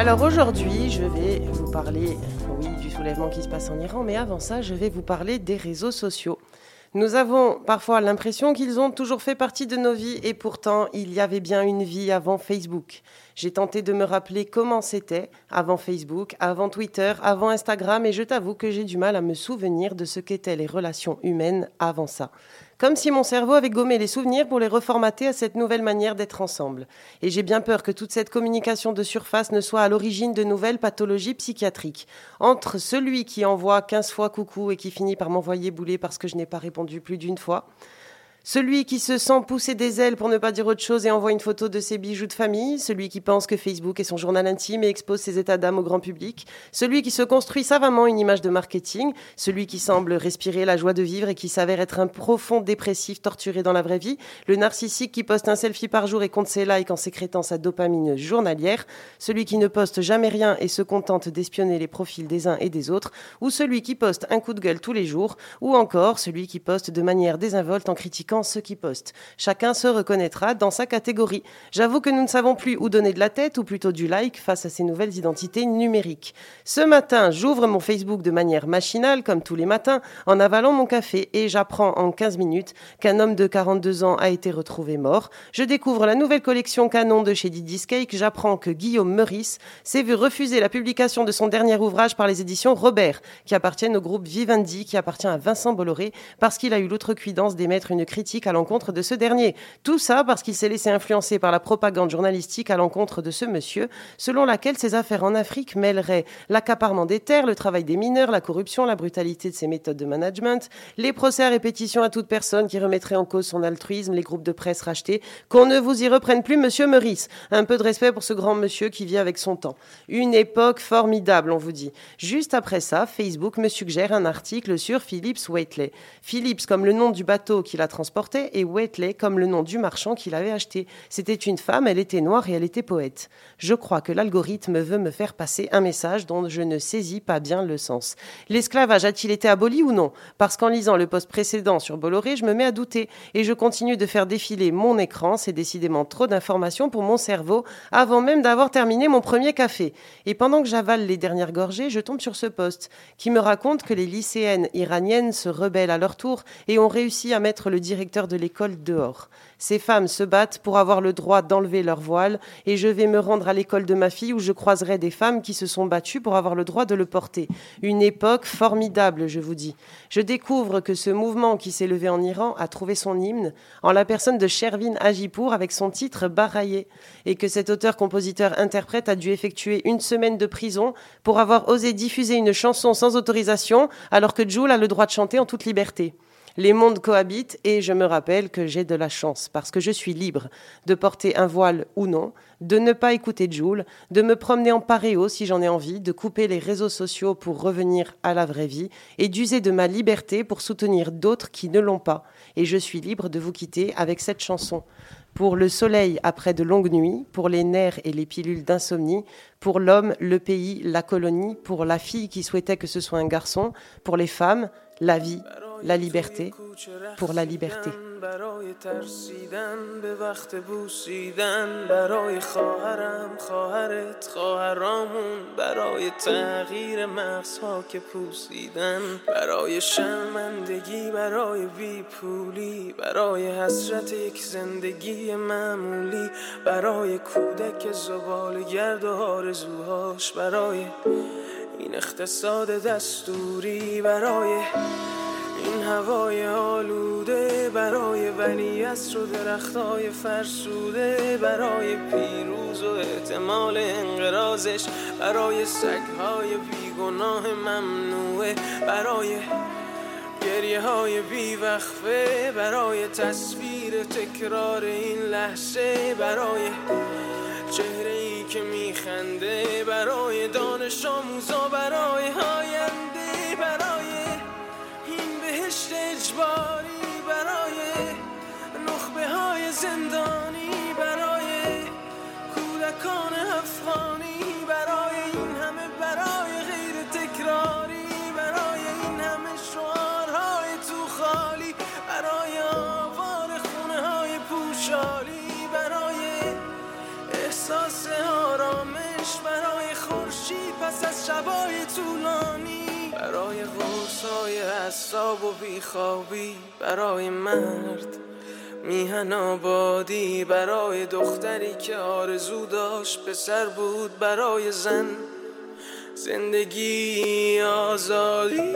Alors aujourd'hui, je vais vous parler, du soulèvement qui se passe en Iran, mais avant ça, je vais vous parler des réseaux sociaux. Nous avons parfois l'impression qu'ils ont toujours fait partie de nos vies et pourtant il y avait bien une vie avant Facebook. J'ai tenté de me rappeler comment c'était avant Facebook, avant Twitter, avant Instagram et je t'avoue que j'ai du mal à me souvenir de ce qu'étaient les relations humaines avant ça. Comme si mon cerveau avait gommé les souvenirs pour les reformater à cette nouvelle manière d'être ensemble. Et j'ai bien peur que toute cette communication de surface ne soit à l'origine de nouvelles pathologies psychiatriques. Entre celui qui envoie 15 fois coucou et qui finit par m'envoyer bouler parce que je n'ai pas répondu plus d'une fois, celui qui se sent pousser des ailes pour ne pas dire autre chose et envoie une photo de ses bijoux de famille, celui qui pense que Facebook est son journal intime et expose ses états d'âme au grand public, celui qui se construit savamment une image de marketing, celui qui semble respirer la joie de vivre et qui s'avère être un profond dépressif torturé dans la vraie vie, le narcissique qui poste un selfie par jour et compte ses likes en sécrétant sa dopamine journalière, celui qui ne poste jamais rien et se contente d'espionner les profils des uns et des autres, ou celui qui poste un coup de gueule tous les jours, ou encore celui qui poste de manière désinvolte en critiquant ceux qui postent. Chacun se reconnaîtra dans sa catégorie. J'avoue que nous ne savons plus où donner de la tête ou plutôt du like face à ces nouvelles identités numériques. Ce matin, j'ouvre mon Facebook de manière machinale, comme tous les matins, en avalant mon café et j'apprends en 15 minutes qu'un homme de 42 ans a été retrouvé mort. Je découvre la nouvelle collection Canon de chez Diddy's Cake. J'apprends que Guillaume Meurice s'est vu refuser la publication de son dernier ouvrage par les éditions Robert, qui appartiennent au groupe Vivendi, qui appartient à Vincent Bolloré, parce qu'il a eu l'outrecuidance d'émettre une critique à l'encontre de ce dernier. Tout ça parce qu'il s'est laissé influencer par la propagande journalistique à l'encontre de ce monsieur, selon laquelle ses affaires en Afrique mêleraient l'accaparement des terres, le travail des mineurs, la corruption, la brutalité de ses méthodes de management, les procès à répétition à toute personne qui remettrait en cause son altruisme, les groupes de presse rachetés. Qu'on ne vous y reprenne plus, monsieur Meurice. Un peu de respect pour ce grand monsieur qui vit avec son temps. Une époque formidable, on vous dit. Juste après ça, Facebook me suggère un article sur Phillips Waitley. Phillips comme le nom du bateau qui l'a transporté et Waitley comme le nom du marchand qu'il avait acheté. C'était une femme, elle était noire et elle était poète. Je crois que l'algorithme veut me faire passer un message dont je ne saisis pas bien le sens. L'esclavage a-t-il été aboli ou non? Parce qu'en lisant le post précédent sur Bolloré, je me mets à douter et je continue de faire défiler mon écran. C'est décidément trop d'informations pour mon cerveau avant même d'avoir terminé mon premier café. Et pendant que j'avale les dernières gorgées, je tombe sur ce post qui me raconte que les lycéennes iraniennes se rebellent à leur tour et ont réussi à mettre le direct directeur de l'école dehors. Ces femmes se battent pour avoir le droit d'enlever leur voile et je vais me rendre à l'école de ma fille où je croiserai des femmes qui se sont battues pour avoir le droit de le porter. Une époque formidable, je vous dis. Je découvre que ce mouvement qui s'est levé en Iran a trouvé son hymne en la personne de Shervin Ajipour avec son titre Baraye et que cet auteur-compositeur-interprète a dû effectuer une semaine de prison pour avoir osé diffuser une chanson sans autorisation alors que Jules a le droit de chanter en toute liberté. Les mondes cohabitent et je me rappelle que j'ai de la chance parce que je suis libre de porter un voile ou non, de ne pas écouter Joule, de me promener en paréo si j'en ai envie, de couper les réseaux sociaux pour revenir à la vraie vie et d'user de ma liberté pour soutenir d'autres qui ne l'ont pas. Et je suis libre de vous quitter avec cette chanson. Pour le soleil après de longues nuits, pour les nerfs et les pilules d'insomnie, pour l'homme, le pays, la colonie, pour la fille qui souhaitait que ce soit un garçon, pour les femmes, la vie, la liberté, pour la liberté. برای ترسیدن به وقت بوسیدن برای خواهرم خواهرت خواهرامون برای تغییر مغزها که پوسیدن برای شرمندگی برای بیپولی برای حسرت یک زندگی معمولی برای کودک زبال گرد و آرزوهاش برای این اقتصاد دستوری برای این هوای آلوده برای ولی و درختای فرسوده برای پیروز و احتمال انقرازش برای سگهای بیگناه ممنوعه برای گریه های بیوقفه برای تصویر تکرار این لحظه برای چهره که میخنده برای دانش آموزا برای هاینده برای بهشت اجباری برای نخبه های زندانی برای کودکان افغانی برای این همه برای غیر تکراری برای این همه شعارهای تو خالی برای آوار خونه های پوشالی پس از شبای طولانی. برای غرصای حساب و بیخوابی. برای مرد میهن آبادی. برای دختری که آرزو داشت پسر بود. برای زن زندگی آزادی.